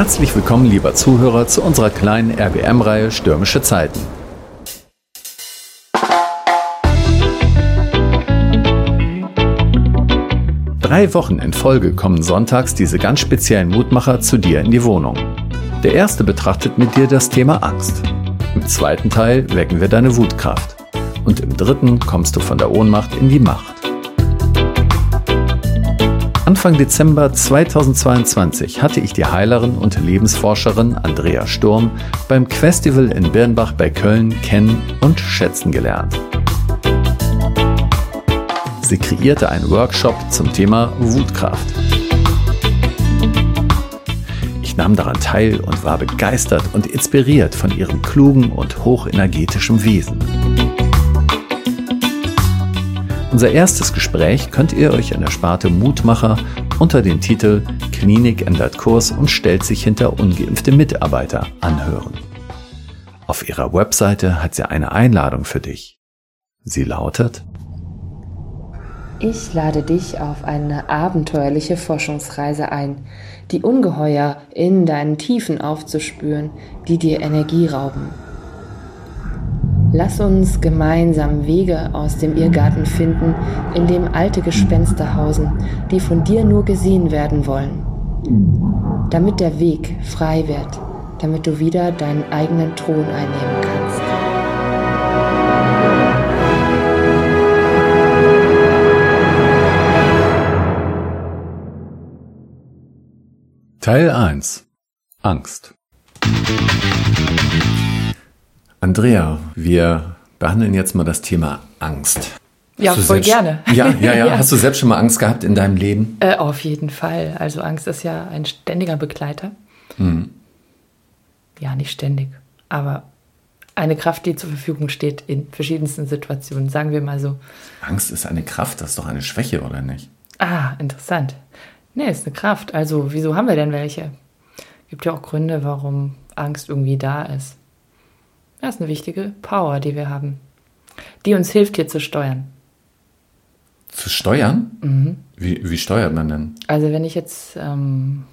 Herzlich willkommen, lieber Zuhörer, zu unserer kleinen RBM-Reihe Stürmische Zeiten. Drei Wochen in Folge kommen sonntags diese ganz speziellen Mutmacher zu dir in die Wohnung. Der erste betrachtet mit dir das Thema Angst. Im zweiten Teil wecken wir deine Wutkraft. Und im dritten kommst du von der Ohnmacht in die Macht. Anfang Dezember 2022 hatte ich die Heilerin und Lebensforscherin Andrea Sturm beim Festival in Birnbach bei Köln kennen und schätzen gelernt. Sie kreierte einen Workshop zum Thema Wutkraft. Ich nahm daran teil und war begeistert und inspiriert von ihrem klugen und hochenergetischen Wesen. Unser erstes Gespräch könnt ihr euch an der Sparte Mutmacher unter dem Titel Klinik ändert Kurs und stellt sich hinter ungeimpfte Mitarbeiter anhören. Auf ihrer Webseite hat sie eine Einladung für dich. Sie lautet Ich lade dich auf eine abenteuerliche Forschungsreise ein, die Ungeheuer in deinen Tiefen aufzuspüren, die dir Energie rauben. Lass uns gemeinsam Wege aus dem Irrgarten finden, in dem alte Gespenster hausen, die von dir nur gesehen werden wollen. Damit der Weg frei wird, damit du wieder deinen eigenen Thron einnehmen kannst. Teil 1 Angst Andrea, wir behandeln jetzt mal das Thema Angst. Ja, voll selbst, gerne. Ja, ja, ja, Hast du selbst schon mal Angst gehabt in deinem Leben? Äh, auf jeden Fall. Also Angst ist ja ein ständiger Begleiter. Hm. Ja, nicht ständig, aber eine Kraft, die zur Verfügung steht in verschiedensten Situationen, sagen wir mal so. Angst ist eine Kraft, das ist doch eine Schwäche, oder nicht? Ah, interessant. Nee, ist eine Kraft. Also, wieso haben wir denn welche? Gibt ja auch Gründe, warum Angst irgendwie da ist. Das ist eine wichtige Power, die wir haben, die uns hilft, hier zu steuern. Zu steuern? Mhm. Wie, wie steuert man denn? Also wenn ich jetzt ähm,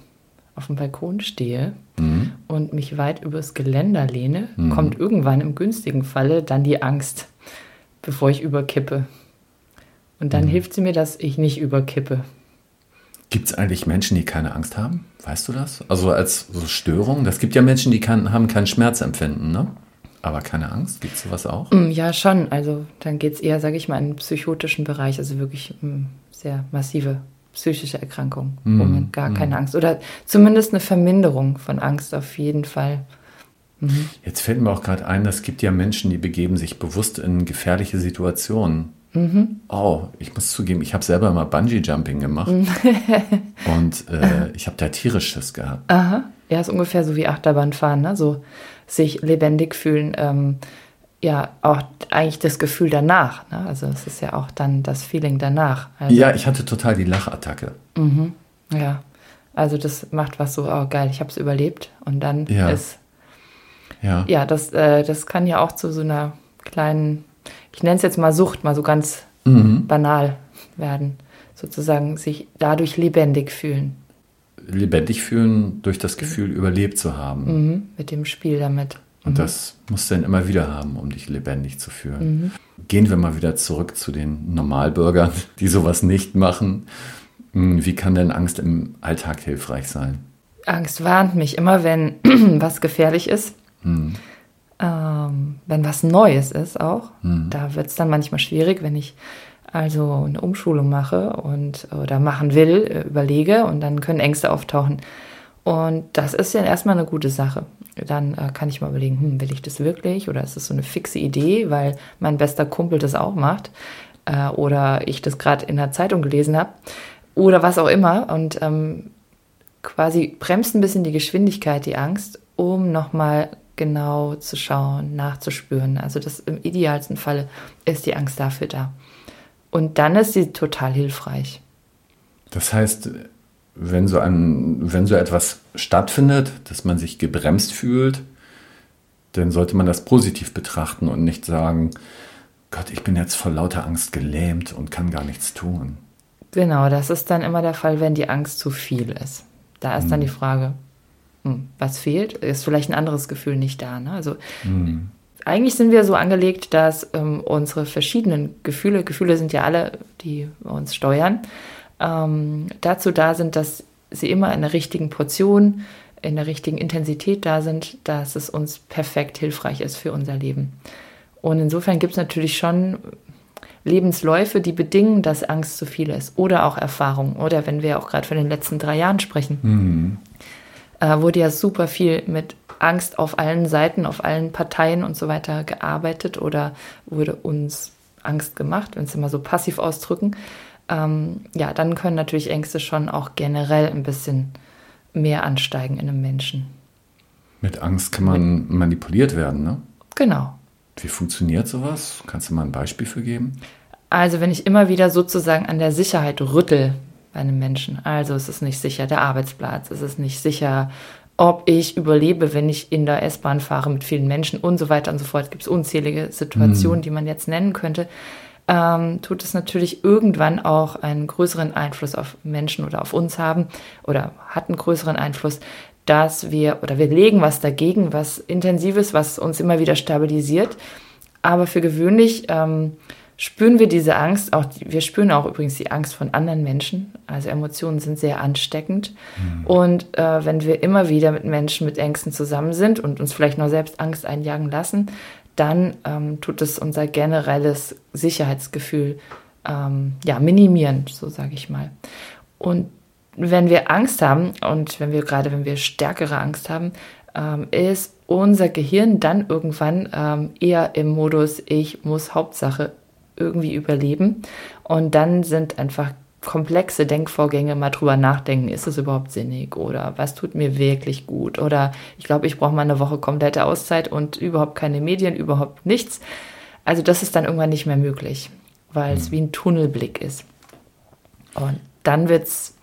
auf dem Balkon stehe Mhm. und mich weit übers Geländer lehne, Mhm. kommt irgendwann im günstigen Falle dann die Angst, bevor ich überkippe. Und dann Mhm. hilft sie mir, dass ich nicht überkippe. Gibt es eigentlich Menschen, die keine Angst haben? Weißt du das? Also als so Störung? Das gibt ja Menschen, die kann, haben kein Schmerzempfinden, ne? Aber keine Angst? Gibt es sowas auch? Mm, Ja, schon. Also dann geht es eher, sage ich mal, in den psychotischen Bereich, also wirklich mm, sehr massive psychische Erkrankungen, Mhm, man gar mhm. keine Angst oder zumindest eine Verminderung von Angst auf jeden Fall. Jetzt fällt mir auch gerade ein, es gibt ja Menschen, die begeben sich bewusst in gefährliche Situationen. Mhm. Oh, ich muss zugeben, ich habe selber mal Bungee-Jumping gemacht. Mhm. und äh, ich habe da tierisch Schiss gehabt. Aha. Ja, ist ungefähr so wie Achterbahnfahren, ne? So sich lebendig fühlen. Ähm, ja, auch eigentlich das Gefühl danach. Ne? Also es ist ja auch dann das Feeling danach. Also, Ja, ich hatte total die Lachattacke. ja. Also das macht was so, oh geil, ich habe es überlebt. Und dann Ja. ist Ja. ja, das, äh, das kann ja auch zu so einer kleinen, ich nenne es jetzt mal Sucht, mal so ganz Mhm. banal werden. Sozusagen sich dadurch lebendig fühlen. Lebendig fühlen durch das Gefühl, überlebt zu haben. Mhm. Mit dem Spiel damit. Und das musst du dann immer wieder haben, um dich lebendig zu fühlen. Mhm. Gehen wir mal wieder zurück zu den Normalbürgern, die sowas nicht machen. Hm, Wie kann denn Angst im Alltag hilfreich sein? Angst warnt mich immer, wenn was gefährlich ist. Ähm, wenn was Neues ist auch. Da wird es dann manchmal schwierig, wenn ich also eine Umschulung mache und oder machen will, äh, überlege und dann können Ängste auftauchen. Und das ist ja erstmal eine gute Sache. Dann äh, kann ich mal überlegen, hm, will ich das wirklich oder ist das so eine fixe Idee, weil mein bester Kumpel das auch macht äh, oder ich das gerade in der Zeitung gelesen habe oder was auch immer. Und ähm, quasi bremst ein bisschen die Geschwindigkeit, die Angst, um nochmal genau zu schauen, nachzuspüren. Also das im idealsten Falle ist die Angst dafür da. Und dann ist sie total hilfreich. Das heißt, wenn so, ein, wenn so etwas stattfindet, dass man sich gebremst fühlt, dann sollte man das positiv betrachten und nicht sagen, Gott, ich bin jetzt vor lauter Angst gelähmt und kann gar nichts tun. Genau, das ist dann immer der Fall, wenn die Angst zu viel ist. Da ist dann die Frage, hm, was fehlt, ist vielleicht ein anderes Gefühl nicht da. Ne? Also mhm. Eigentlich sind wir so angelegt, dass ähm, unsere verschiedenen Gefühle, Gefühle sind ja alle, die uns steuern, ähm, dazu da sind, dass sie immer in der richtigen Portion, in der richtigen Intensität da sind, dass es uns perfekt hilfreich ist für unser Leben. Und insofern gibt es natürlich schon Lebensläufe, die bedingen, dass Angst zu viel ist oder auch Erfahrungen. Oder wenn wir auch gerade von den letzten drei Jahren sprechen, mhm. Äh, wurde ja super viel mit Angst auf allen Seiten, auf allen Parteien und so weiter gearbeitet oder wurde uns Angst gemacht, wenn es immer so passiv ausdrücken. Ähm, ja, dann können natürlich Ängste schon auch generell ein bisschen mehr ansteigen in einem Menschen. Mit Angst kann man mit, manipuliert werden, ne? Genau. Wie funktioniert sowas? Kannst du mal ein Beispiel für geben? Also wenn ich immer wieder sozusagen an der Sicherheit rüttel bei einem Menschen, also es ist nicht sicher der Arbeitsplatz, es ist nicht sicher, ob ich überlebe, wenn ich in der S-Bahn fahre mit vielen Menschen und so weiter und so fort. Gibt es unzählige Situationen, mhm. die man jetzt nennen könnte. Ähm, tut es natürlich irgendwann auch einen größeren Einfluss auf Menschen oder auf uns haben oder hat einen größeren Einfluss, dass wir oder wir legen was dagegen, was intensives, was uns immer wieder stabilisiert. Aber für gewöhnlich ähm, spüren wir diese Angst, auch wir spüren auch übrigens die Angst von anderen Menschen. Also Emotionen sind sehr ansteckend. Mhm. Und äh, wenn wir immer wieder mit Menschen mit Ängsten zusammen sind und uns vielleicht noch selbst Angst einjagen lassen, dann ähm, tut es unser generelles Sicherheitsgefühl ähm, ja, minimieren, so sage ich mal. Und wenn wir Angst haben und wenn wir gerade, wenn wir stärkere Angst haben, ähm, ist unser Gehirn dann irgendwann ähm, eher im Modus, ich muss Hauptsache irgendwie überleben. Und dann sind einfach komplexe Denkvorgänge mal drüber nachdenken, ist es überhaupt sinnig oder was tut mir wirklich gut oder ich glaube, ich brauche mal eine Woche komplette Auszeit und überhaupt keine Medien, überhaupt nichts. Also das ist dann irgendwann nicht mehr möglich, weil es mhm. wie ein Tunnelblick ist. Und dann wird es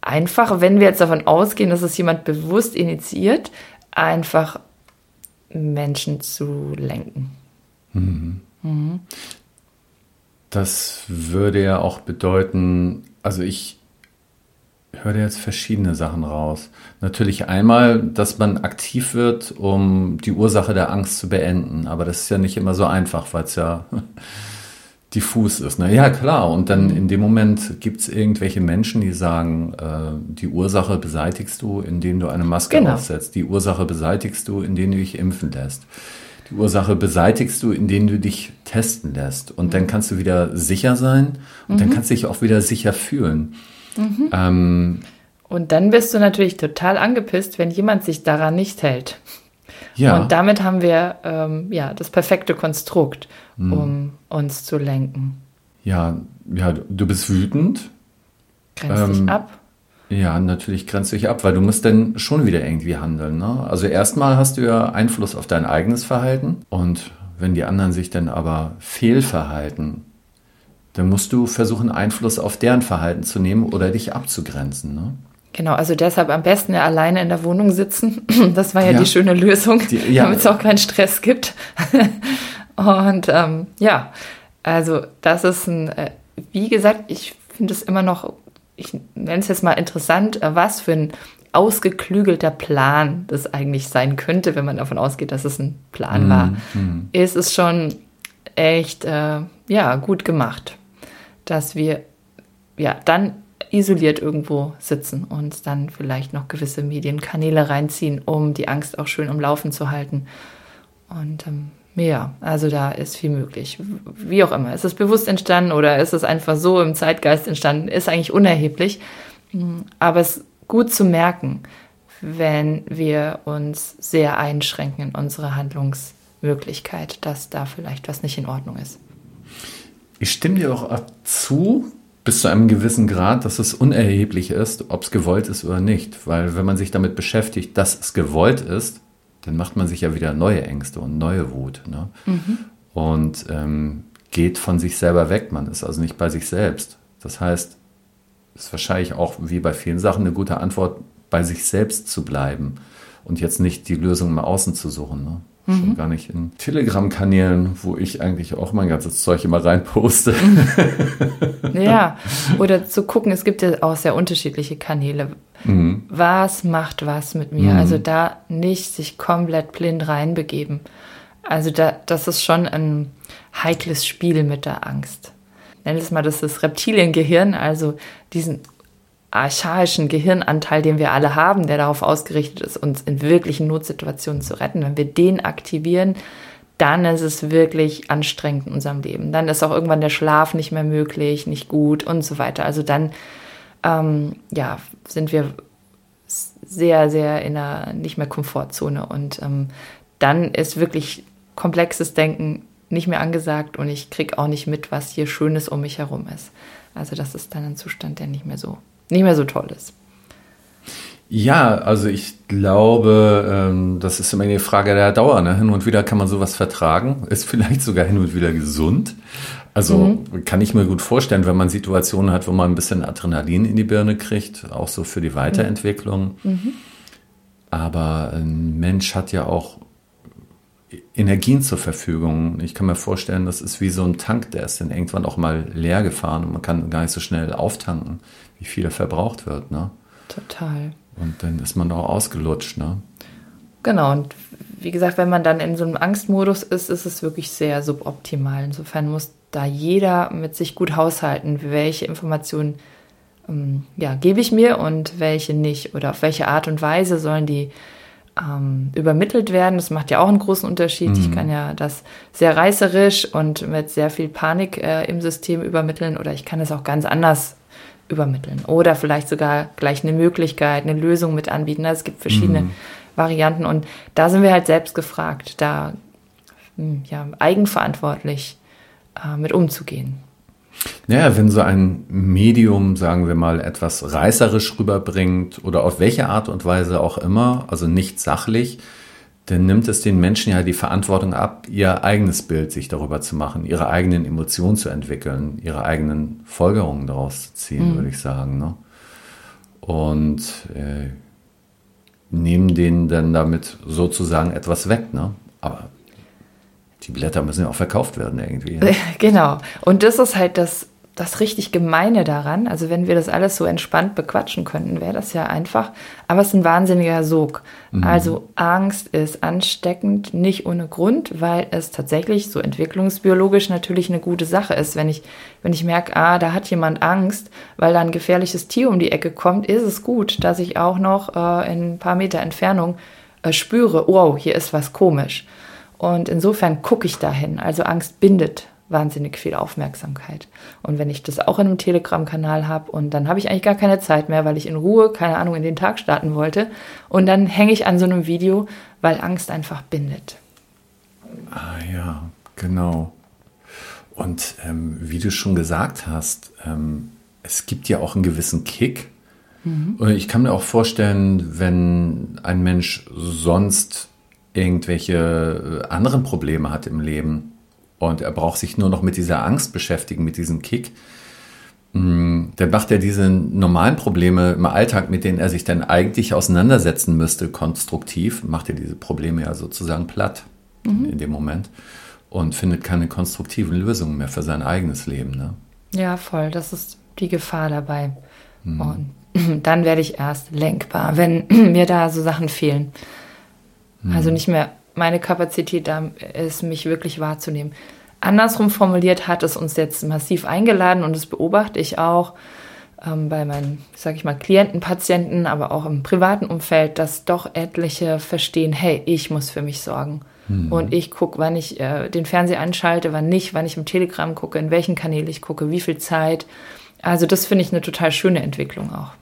einfach, wenn wir jetzt davon ausgehen, dass es jemand bewusst initiiert, einfach Menschen zu lenken. Mhm. Mhm. Das würde ja auch bedeuten, also ich höre jetzt verschiedene Sachen raus. Natürlich einmal, dass man aktiv wird, um die Ursache der Angst zu beenden, aber das ist ja nicht immer so einfach, weil es ja diffus ist. Ne? Ja, klar. Und dann in dem Moment gibt es irgendwelche Menschen, die sagen, äh, die Ursache beseitigst du, indem du eine Maske genau. aufsetzt. Die Ursache beseitigst du, indem du dich impfen lässt. Die Ursache beseitigst du, indem du dich testen lässt. Und dann kannst du wieder sicher sein und mhm. dann kannst du dich auch wieder sicher fühlen. Mhm. Ähm, und dann bist du natürlich total angepisst, wenn jemand sich daran nicht hält. Ja. Und damit haben wir ähm, ja das perfekte Konstrukt, mhm. um uns zu lenken. Ja, ja, du bist wütend. Grenzt ähm, dich ab. Ja, natürlich grenzt dich ab, weil du musst dann schon wieder irgendwie handeln. Ne? Also erstmal hast du ja Einfluss auf dein eigenes Verhalten und wenn die anderen sich dann aber fehlverhalten, dann musst du versuchen, Einfluss auf deren Verhalten zu nehmen oder dich abzugrenzen. Ne? Genau, also deshalb am besten ja alleine in der Wohnung sitzen. Das war ja, ja. die schöne Lösung, ja. damit es auch keinen Stress gibt. Und ähm, ja, also das ist ein, äh, wie gesagt, ich finde es immer noch, ich nenne es jetzt mal interessant, äh, was für ein ausgeklügelter Plan das eigentlich sein könnte, wenn man davon ausgeht, dass es ein Plan war, mm. ist es schon echt äh, ja gut gemacht, dass wir ja dann isoliert irgendwo sitzen und dann vielleicht noch gewisse Medienkanäle reinziehen, um die Angst auch schön im Laufen zu halten. Und ähm, ja, also da ist viel möglich. Wie auch immer. Ist es bewusst entstanden oder ist es einfach so im Zeitgeist entstanden? Ist eigentlich unerheblich. Aber es ist gut zu merken, wenn wir uns sehr einschränken in unsere Handlungsmöglichkeit, dass da vielleicht was nicht in Ordnung ist. Ich stimme dir auch zu, bis zu einem gewissen Grad, dass es unerheblich ist, ob es gewollt ist oder nicht. Weil wenn man sich damit beschäftigt, dass es gewollt ist, dann macht man sich ja wieder neue Ängste und neue Wut. Ne? Mhm. Und ähm, geht von sich selber weg. Man ist also nicht bei sich selbst. Das heißt, es ist wahrscheinlich auch wie bei vielen Sachen eine gute Antwort, bei sich selbst zu bleiben und jetzt nicht die Lösung im Außen zu suchen. Ne? Mhm. schon gar nicht in Telegram-Kanälen, wo ich eigentlich auch mein ganzes Zeug immer reinposte. ja, oder zu gucken, es gibt ja auch sehr unterschiedliche Kanäle. Mhm. Was macht was mit mir? Mhm. Also da nicht sich komplett blind reinbegeben. Also da, das ist schon ein heikles Spiel mit der Angst. Nenn es mal das, das Reptiliengehirn, also diesen archaischen Gehirnanteil, den wir alle haben, der darauf ausgerichtet ist, uns in wirklichen Notsituationen zu retten. Wenn wir den aktivieren, dann ist es wirklich anstrengend in unserem Leben. Dann ist auch irgendwann der Schlaf nicht mehr möglich, nicht gut und so weiter. Also dann ähm, ja, sind wir sehr, sehr in einer nicht mehr Komfortzone. Und ähm, dann ist wirklich komplexes Denken nicht mehr angesagt und ich kriege auch nicht mit, was hier Schönes um mich herum ist. Also das ist dann ein Zustand, der nicht mehr so, nicht mehr so toll ist. Ja, also ich glaube, ähm, das ist immer eine Frage der Dauer. Ne? Hin und wieder kann man sowas vertragen, ist vielleicht sogar hin und wieder gesund. Also mhm. kann ich mir gut vorstellen, wenn man Situationen hat, wo man ein bisschen Adrenalin in die Birne kriegt, auch so für die Weiterentwicklung. Mhm. Aber ein Mensch hat ja auch Energien zur Verfügung. Ich kann mir vorstellen, das ist wie so ein Tank, der ist dann irgendwann auch mal leer gefahren und man kann gar nicht so schnell auftanken, wie viel er verbraucht wird. Ne? Total. Und dann ist man auch ausgelutscht. Ne? Genau, und wie gesagt, wenn man dann in so einem Angstmodus ist, ist es wirklich sehr suboptimal. Insofern muss da jeder mit sich gut haushalten, welche Informationen ähm, ja, gebe ich mir und welche nicht oder auf welche Art und Weise sollen die ähm, übermittelt werden. Das macht ja auch einen großen Unterschied. Mhm. Ich kann ja das sehr reißerisch und mit sehr viel Panik äh, im System übermitteln oder ich kann es auch ganz anders übermitteln oder vielleicht sogar gleich eine Möglichkeit, eine Lösung mit anbieten. Also es gibt verschiedene mhm. Varianten und da sind wir halt selbst gefragt, da hm, ja, eigenverantwortlich äh, mit umzugehen. Naja, wenn so ein Medium, sagen wir mal, etwas reißerisch rüberbringt oder auf welche Art und Weise auch immer, also nicht sachlich, dann nimmt es den Menschen ja die Verantwortung ab, ihr eigenes Bild sich darüber zu machen, ihre eigenen Emotionen zu entwickeln, ihre eigenen Folgerungen daraus zu ziehen, mhm. würde ich sagen. Ne? Und äh, nehmen denen dann damit sozusagen etwas weg. Ne? Aber die Blätter müssen ja auch verkauft werden irgendwie. Ja? Genau. Und das ist halt das, das richtig Gemeine daran. Also wenn wir das alles so entspannt bequatschen könnten, wäre das ja einfach. Aber es ist ein wahnsinniger Sog. Mhm. Also Angst ist ansteckend, nicht ohne Grund, weil es tatsächlich so entwicklungsbiologisch natürlich eine gute Sache ist. Wenn ich, wenn ich merke, ah, da hat jemand Angst, weil da ein gefährliches Tier um die Ecke kommt, ist es gut, dass ich auch noch äh, in ein paar Meter Entfernung äh, spüre, wow, hier ist was komisch. Und insofern gucke ich dahin. Also Angst bindet wahnsinnig viel Aufmerksamkeit. Und wenn ich das auch in einem Telegram-Kanal habe und dann habe ich eigentlich gar keine Zeit mehr, weil ich in Ruhe, keine Ahnung, in den Tag starten wollte. Und dann hänge ich an so einem Video, weil Angst einfach bindet. Ah ja, genau. Und ähm, wie du schon gesagt hast, ähm, es gibt ja auch einen gewissen Kick. Mhm. Und ich kann mir auch vorstellen, wenn ein Mensch sonst irgendwelche äh, anderen Probleme hat im Leben und er braucht sich nur noch mit dieser Angst beschäftigen, mit diesem Kick, mm, dann macht er diese normalen Probleme im Alltag, mit denen er sich dann eigentlich auseinandersetzen müsste, konstruktiv, macht er diese Probleme ja sozusagen platt mhm. in dem Moment und findet keine konstruktiven Lösungen mehr für sein eigenes Leben. Ne? Ja, voll. Das ist die Gefahr dabei. Mhm. Und dann werde ich erst lenkbar, wenn mir da so Sachen fehlen. Mhm. Also nicht mehr meine Kapazität da ist, mich wirklich wahrzunehmen. Andersrum formuliert hat es uns jetzt massiv eingeladen und das beobachte ich auch ähm, bei meinen, sage ich mal, Klienten, Patienten, aber auch im privaten Umfeld, dass doch etliche verstehen, hey, ich muss für mich sorgen. Mhm. Und ich gucke, wann ich äh, den Fernseher anschalte, wann nicht, wann ich im Telegram gucke, in welchen Kanälen ich gucke, wie viel Zeit. Also das finde ich eine total schöne Entwicklung auch.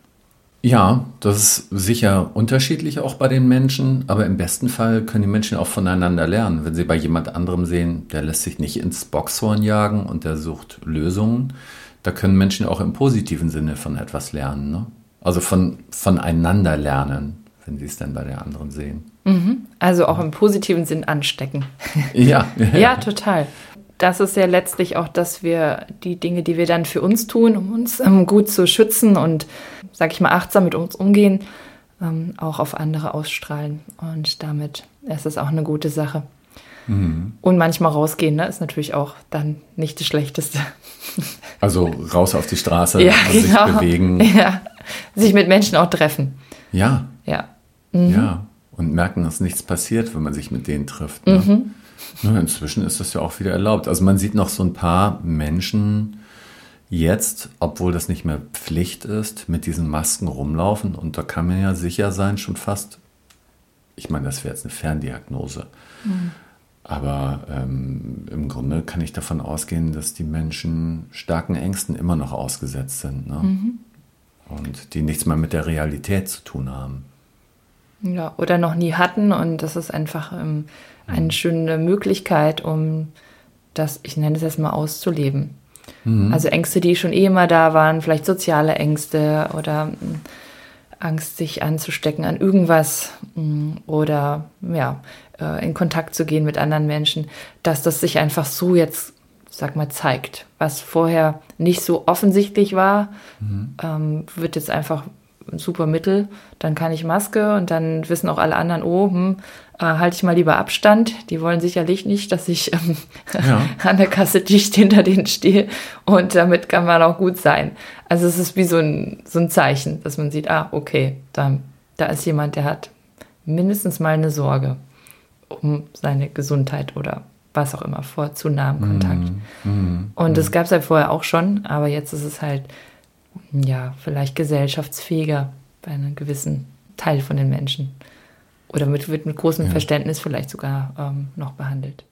Ja, das ist sicher unterschiedlich auch bei den Menschen, aber im besten Fall können die Menschen auch voneinander lernen. Wenn sie bei jemand anderem sehen, der lässt sich nicht ins Boxhorn jagen und der sucht Lösungen, da können Menschen auch im positiven Sinne von etwas lernen. Ne? Also von, voneinander lernen, wenn sie es dann bei der anderen sehen. Mhm. Also auch im positiven Sinn anstecken. Ja, ja, ja total das ist ja letztlich auch, dass wir die Dinge, die wir dann für uns tun, um uns ähm, gut zu schützen und, sag ich mal, achtsam mit uns umgehen, ähm, auch auf andere ausstrahlen. Und damit ist es auch eine gute Sache. Mhm. Und manchmal rausgehen, ne, ist natürlich auch dann nicht das Schlechteste. Also raus auf die Straße, ja, genau. sich bewegen. Ja, sich mit Menschen auch treffen. Ja. Ja. Mhm. Ja. Und merken, dass nichts passiert, wenn man sich mit denen trifft. Ne? Mhm. Inzwischen ist das ja auch wieder erlaubt. Also man sieht noch so ein paar Menschen jetzt, obwohl das nicht mehr Pflicht ist, mit diesen Masken rumlaufen. Und da kann man ja sicher sein, schon fast, ich meine, das wäre jetzt eine Ferndiagnose. Mhm. Aber ähm, im Grunde kann ich davon ausgehen, dass die Menschen starken Ängsten immer noch ausgesetzt sind. Ne? Mhm. Und die nichts mehr mit der Realität zu tun haben. Ja, oder noch nie hatten. Und das ist einfach ähm, eine mhm. schöne Möglichkeit, um das, ich nenne es jetzt mal, auszuleben. Mhm. Also Ängste, die schon eh immer da waren, vielleicht soziale Ängste oder hm, Angst, sich anzustecken an irgendwas hm, oder ja, äh, in Kontakt zu gehen mit anderen Menschen, dass das sich einfach so jetzt, sag mal, zeigt. Was vorher nicht so offensichtlich war, mhm. ähm, wird jetzt einfach ein super Mittel. Dann kann ich Maske und dann wissen auch alle anderen, oh, hm, äh, halte ich mal lieber Abstand. Die wollen sicherlich nicht, dass ich ähm, ja. an der Kasse dicht hinter denen stehe und damit kann man auch gut sein. Also es ist wie so ein, so ein Zeichen, dass man sieht, ah, okay, da, da ist jemand, der hat mindestens mal eine Sorge um seine Gesundheit oder was auch immer vor zu nahem Kontakt. Mm, mm, und das mm. gab es halt vorher auch schon, aber jetzt ist es halt ja vielleicht gesellschaftsfähiger bei einem gewissen Teil von den Menschen. Oder mit, wird mit großem ja. Verständnis vielleicht sogar ähm, noch behandelt.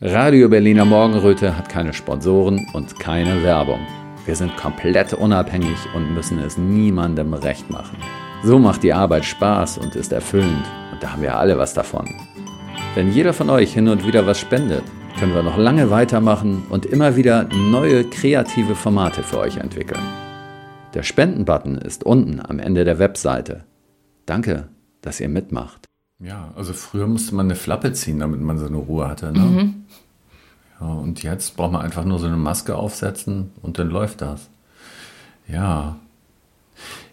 Radio Berliner Morgenröte hat keine Sponsoren und keine Werbung. Wir sind komplett unabhängig und müssen es niemandem recht machen. So macht die Arbeit Spaß und ist erfüllend und da haben wir alle was davon. Wenn jeder von euch hin und wieder was spendet, können wir noch lange weitermachen und immer wieder neue kreative Formate für euch entwickeln. Der Spenden-Button ist unten am Ende der Webseite. Danke, dass ihr mitmacht. Ja, also früher musste man eine Flappe ziehen, damit man so eine Ruhe hatte. Ne? Mhm. Ja, und jetzt braucht man einfach nur so eine Maske aufsetzen und dann läuft das. Ja.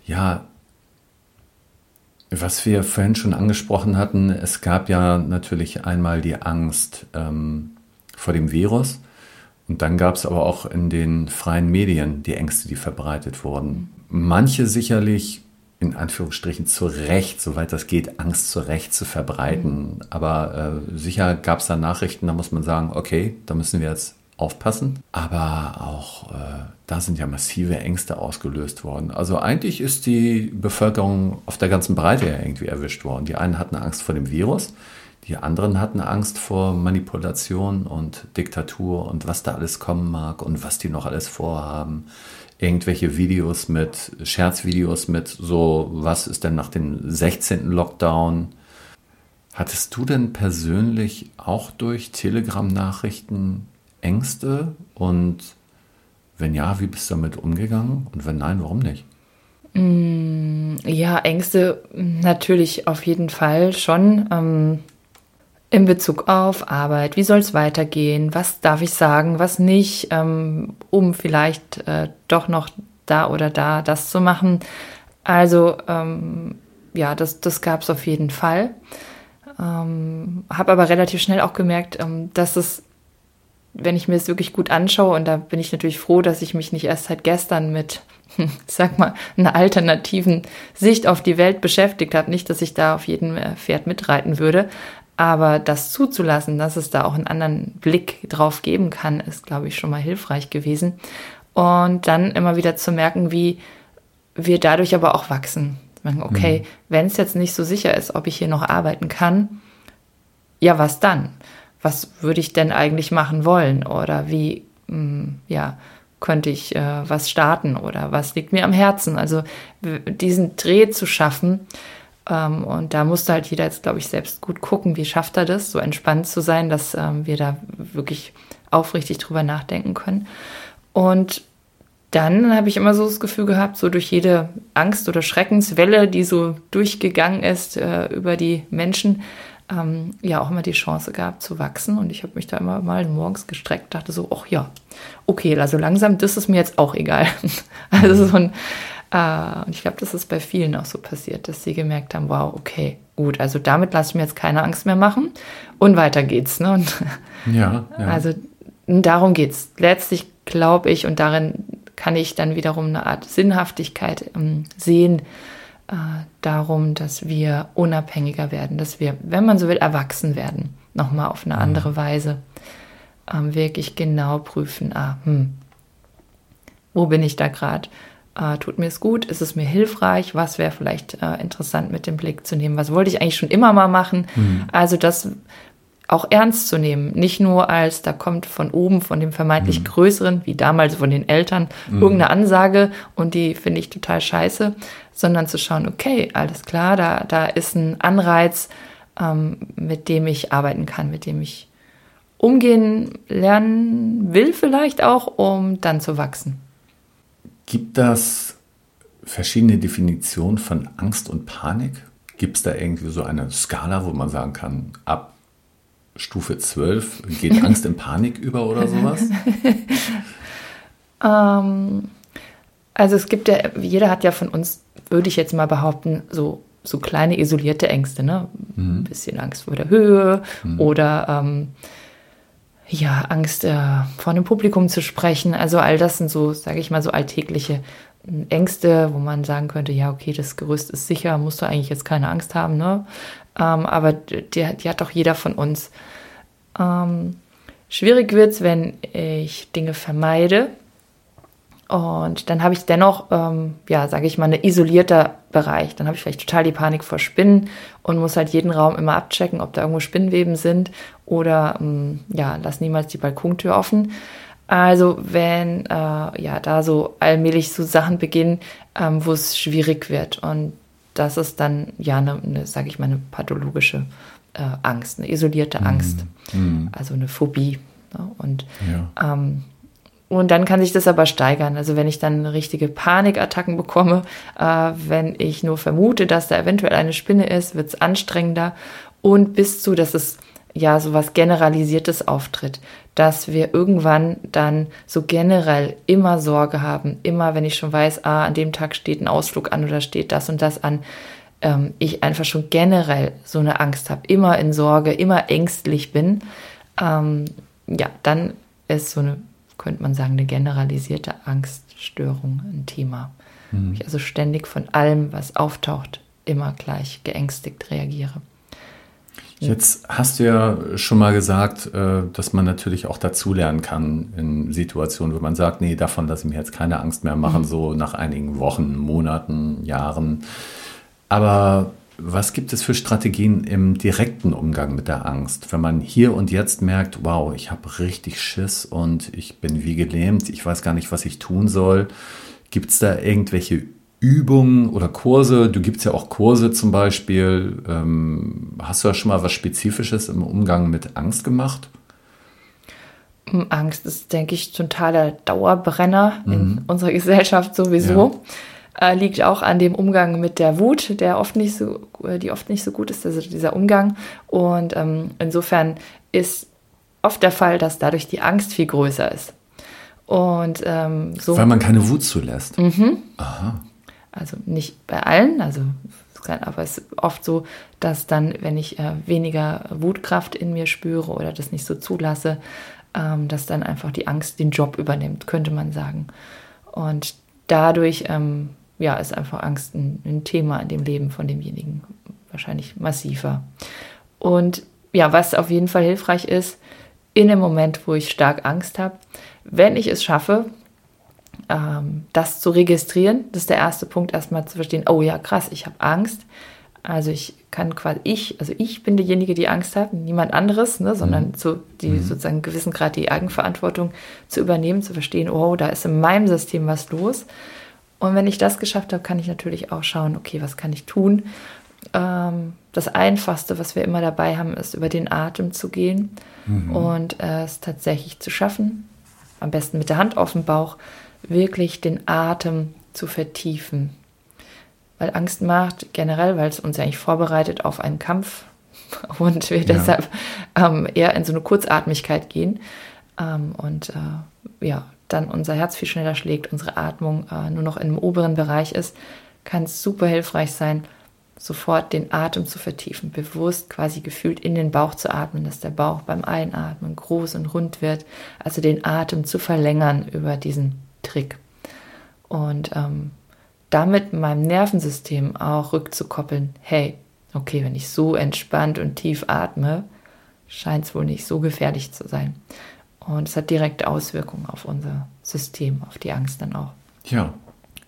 Ja, was wir vorhin schon angesprochen hatten, es gab ja natürlich einmal die Angst ähm, vor dem Virus und dann gab es aber auch in den freien Medien die Ängste, die verbreitet wurden. Manche sicherlich in Anführungsstrichen zu Recht, soweit das geht, Angst zu Recht zu verbreiten. Mhm. Aber äh, sicher gab es da Nachrichten, da muss man sagen, okay, da müssen wir jetzt aufpassen. Aber auch äh, da sind ja massive Ängste ausgelöst worden. Also eigentlich ist die Bevölkerung auf der ganzen Breite ja irgendwie erwischt worden. Die einen hatten Angst vor dem Virus, die anderen hatten Angst vor Manipulation und Diktatur und was da alles kommen mag und was die noch alles vorhaben. Irgendwelche Videos mit, Scherzvideos mit so, was ist denn nach dem 16. Lockdown? Hattest du denn persönlich auch durch Telegram-Nachrichten Ängste und wenn ja, wie bist du damit umgegangen? Und wenn nein, warum nicht? Mm, ja, Ängste natürlich auf jeden Fall schon. In Bezug auf Arbeit, wie soll es weitergehen, was darf ich sagen, was nicht, ähm, um vielleicht äh, doch noch da oder da das zu machen. Also ähm, ja, das, das gab es auf jeden Fall. Ähm, Habe aber relativ schnell auch gemerkt, ähm, dass es wenn ich mir es wirklich gut anschaue, und da bin ich natürlich froh, dass ich mich nicht erst seit gestern mit, sag mal, einer alternativen Sicht auf die Welt beschäftigt habe. Nicht, dass ich da auf jedem äh, Pferd mitreiten würde, aber das zuzulassen, dass es da auch einen anderen Blick drauf geben kann, ist, glaube ich, schon mal hilfreich gewesen. Und dann immer wieder zu merken, wie wir dadurch aber auch wachsen. Okay, mhm. wenn es jetzt nicht so sicher ist, ob ich hier noch arbeiten kann, ja, was dann? was würde ich denn eigentlich machen wollen oder wie, mh, hm, ja, könnte ich äh, was starten oder was liegt mir am Herzen. Also diesen Dreh zu schaffen. Ähm, und da musste halt jeder jetzt, glaube ich, selbst gut gucken, wie schafft er das, so entspannt zu sein, dass ähm, wir da wirklich aufrichtig drüber nachdenken können. Und dann habe ich immer so das Gefühl gehabt, so durch jede Angst- oder Schreckenswelle, die so durchgegangen ist äh, über die Menschen, ähm, ja auch immer die Chance gab zu wachsen. Und ich habe mich da immer mal morgens gestreckt, dachte so, ach ja, okay, also langsam, das ist mir jetzt auch egal. also so ein, Äh, und ich glaube, das ist bei vielen auch so passiert, dass sie gemerkt haben, wow, okay, gut, also damit lasse ich mir jetzt keine Angst mehr machen und weiter geht's. Ne? Und ja, ja. Also darum geht's. Letztlich glaube ich, und darin kann ich dann wiederum eine Art Sinnhaftigkeit ähm, sehen, äh, darum, dass wir unabhängiger werden, dass wir, wenn man so will, erwachsen werden, nochmal auf eine mhm. andere Weise. Ähm, wirklich genau prüfen, ah, hm, wo bin ich da gerade? Äh, tut mir es gut? Ist es mir hilfreich? Was wäre vielleicht äh, interessant mit dem Blick zu nehmen? Was wollte ich eigentlich schon immer mal machen? Mhm. Also das auch ernst zu nehmen. Nicht nur als, da kommt von oben, von dem vermeintlich mhm. Größeren, wie damals von den Eltern, mhm. irgendeine Ansage und die finde ich total scheiße, sondern zu schauen, okay, alles klar, da, da ist ein Anreiz, ähm, mit dem ich arbeiten kann, mit dem ich umgehen lernen will vielleicht auch, um dann zu wachsen. Gibt das verschiedene Definitionen von Angst und Panik? Gibt es da irgendwie so eine Skala, wo man sagen kann, ab Stufe 12 geht Angst in Panik über oder sowas? ähm, also es gibt ja, jeder hat ja von uns, würde ich jetzt mal behaupten, so, so kleine isolierte Ängste, ne? Mhm. Ein bisschen Angst vor der Höhe mhm. oder ähm, ja, Angst äh, vor einem Publikum zu sprechen. Also all das sind so, sage ich mal, so alltägliche Ängste, wo man sagen könnte, ja, okay, das Gerüst ist sicher, musst du eigentlich jetzt keine Angst haben, ne? Ähm, aber die, die, hat doch jeder von uns. Ähm, schwierig wird es, wenn ich Dinge vermeide. Und dann habe ich dennoch, ähm, ja, sage ich mal, ein isolierter Bereich. Dann habe ich vielleicht total die Panik vor Spinnen und muss halt jeden Raum immer abchecken, ob da irgendwo Spinnweben sind oder ähm, ja, lass niemals die Balkontür offen. Also wenn äh, ja da so allmählich so Sachen beginnen, ähm, wo es schwierig wird und das ist dann ja eine, eine sage ich mal, eine pathologische äh, Angst, eine isolierte Angst, mm. also eine Phobie. Ne? Und ja. ähm, und dann kann sich das aber steigern. Also wenn ich dann richtige Panikattacken bekomme, äh, wenn ich nur vermute, dass da eventuell eine Spinne ist, wird es anstrengender. Und bis zu, dass es ja so was Generalisiertes auftritt, dass wir irgendwann dann so generell immer Sorge haben, immer wenn ich schon weiß, ah, an dem Tag steht ein Ausflug an oder steht das und das an, ähm, ich einfach schon generell so eine Angst habe, immer in Sorge, immer ängstlich bin, ähm, ja, dann ist so eine könnte man sagen, eine generalisierte Angststörung ein Thema. Mhm. Ich also ständig von allem, was auftaucht, immer gleich geängstigt reagiere. Jetzt hast du ja schon mal gesagt, äh, dass man natürlich auch dazulernen kann in Situationen, wo man sagt, nee, davon lasse ich mir jetzt keine Angst mehr machen, mhm. so nach einigen Wochen, Monaten, Jahren. Aber was gibt es für Strategien im direkten Umgang mit der Angst? Wenn man hier und jetzt merkt, wow, ich habe richtig Schiss und ich bin wie gelähmt, ich weiß gar nicht, was ich tun soll. Gibt es da irgendwelche Übungen oder Kurse? Du gibst ja auch Kurse zum Beispiel. Ähm, hast du da schon mal was Spezifisches im Umgang mit Angst gemacht? Angst ist, denke ich, totaler Dauerbrenner mhm. in unserer Gesellschaft sowieso. Ja äh, liegt auch an dem Umgang mit der Wut, der oft nicht so, äh, die oft nicht so gut ist, also dieser Umgang. Und ähm, insofern ist oft der Fall, dass dadurch die Angst viel größer ist. Und ähm, so. Weil man keine Wut zulässt. Mhm. Aha. Also nicht bei allen, also aber es ist oft so, dass dann, wenn ich äh, weniger Wutkraft in mir spüre oder das nicht so zulasse, ähm, dass dann einfach die Angst den Job übernimmt, könnte man sagen. Und dadurch ähm, ja, ist einfach Angst ein, ein Thema in dem Leben von demjenigen wahrscheinlich massiver. Und ja, was auf jeden Fall hilfreich ist, in dem Moment, wo ich stark Angst habe, wenn ich es schaffe, ähm, das zu registrieren, das ist der erste Punkt, erstmal zu verstehen, oh ja, krass, ich habe Angst. Also ich kann quasi ich, also ich bin diejenige, die Angst hat, niemand anderes, ne, sondern mhm. zu, die mhm. sozusagen gewissen Grad die Eigenverantwortung zu übernehmen, zu verstehen, oh, da ist in meinem System was los. Und wenn ich das geschafft habe, kann ich natürlich auch schauen, okay, was kann ich tun? Ähm, das Einfachste, was wir immer dabei haben, ist über den Atem zu gehen mhm. und äh, es tatsächlich zu schaffen, am besten mit der Hand auf dem Bauch, wirklich den Atem zu vertiefen. Weil Angst macht generell, weil es uns ja eigentlich vorbereitet auf einen Kampf und wir ja. deshalb ähm, eher in so eine Kurzatmigkeit gehen. Ähm, und äh, ja, dann unser Herz viel schneller schlägt, unsere Atmung äh, nur noch im oberen Bereich ist, kann es super hilfreich sein, sofort den Atem zu vertiefen, bewusst quasi gefühlt in den Bauch zu atmen, dass der Bauch beim Einatmen groß und rund wird, also den Atem zu verlängern über diesen Trick. Und ähm, damit meinem Nervensystem auch rückzukoppeln, hey, okay, wenn ich so entspannt und tief atme, scheint es wohl nicht so gefährlich zu sein. Und es hat direkte Auswirkungen auf unser System, auf die Angst dann auch. Ja,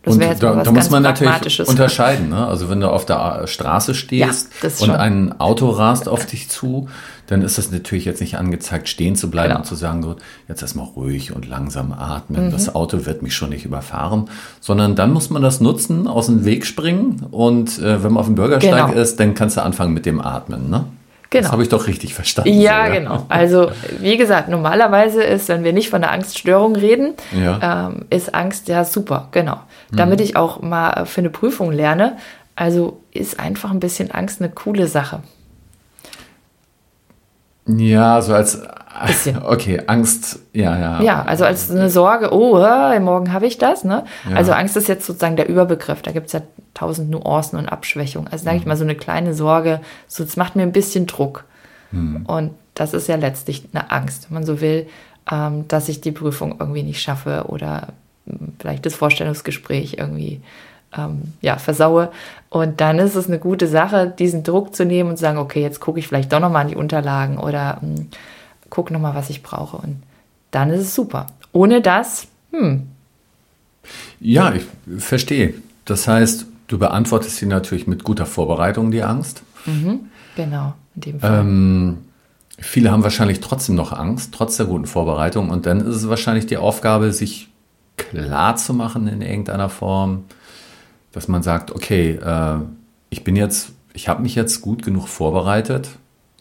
das und da, da muss man natürlich unterscheiden. Ne? Also wenn du auf der Straße stehst ja, und ein Auto rast auf dich zu, dann ist das natürlich jetzt nicht angezeigt, stehen zu bleiben genau. und zu sagen, so, jetzt erstmal ruhig und langsam atmen. Mhm. Das Auto wird mich schon nicht überfahren, sondern dann muss man das nutzen, aus dem Weg springen und äh, wenn man auf dem Bürgersteig genau. ist, dann kannst du anfangen mit dem Atmen. Ne? Genau. Das habe ich doch richtig verstanden. Ja, so, ja, genau. Also wie gesagt, normalerweise ist, wenn wir nicht von der Angststörung reden, ja. ähm, ist Angst ja super, genau. Damit mhm. ich auch mal für eine Prüfung lerne. Also ist einfach ein bisschen Angst eine coole Sache. Ja, so als Bisschen. Okay, Angst, ja, ja. Ja, also als eine Sorge, oh, morgen habe ich das, ne? Ja. Also Angst ist jetzt sozusagen der Überbegriff. Da gibt es ja tausend Nuancen und Abschwächungen. Also sage ich mhm. mal so eine kleine Sorge, so es macht mir ein bisschen Druck. Mhm. Und das ist ja letztlich eine Angst, wenn man so will, ähm, dass ich die Prüfung irgendwie nicht schaffe oder hm, vielleicht das Vorstellungsgespräch irgendwie ähm, ja, versaue. Und dann ist es eine gute Sache, diesen Druck zu nehmen und zu sagen, okay, jetzt gucke ich vielleicht doch nochmal an die Unterlagen oder ähm, gucke nochmal, was ich brauche. Und dann ist es super. Ohne das, hm. Ja, ich verstehe. Das heißt, du beantwortest sie natürlich mit guter Vorbereitung, die Angst. Mhm, genau, in dem Fall. Ähm, viele haben wahrscheinlich trotzdem noch Angst, trotz der guten Vorbereitung. Und dann ist es wahrscheinlich die Aufgabe, sich klar zu machen in irgendeiner Form, dass man sagt, okay, äh, ich bin jetzt, ich habe mich jetzt gut genug vorbereitet,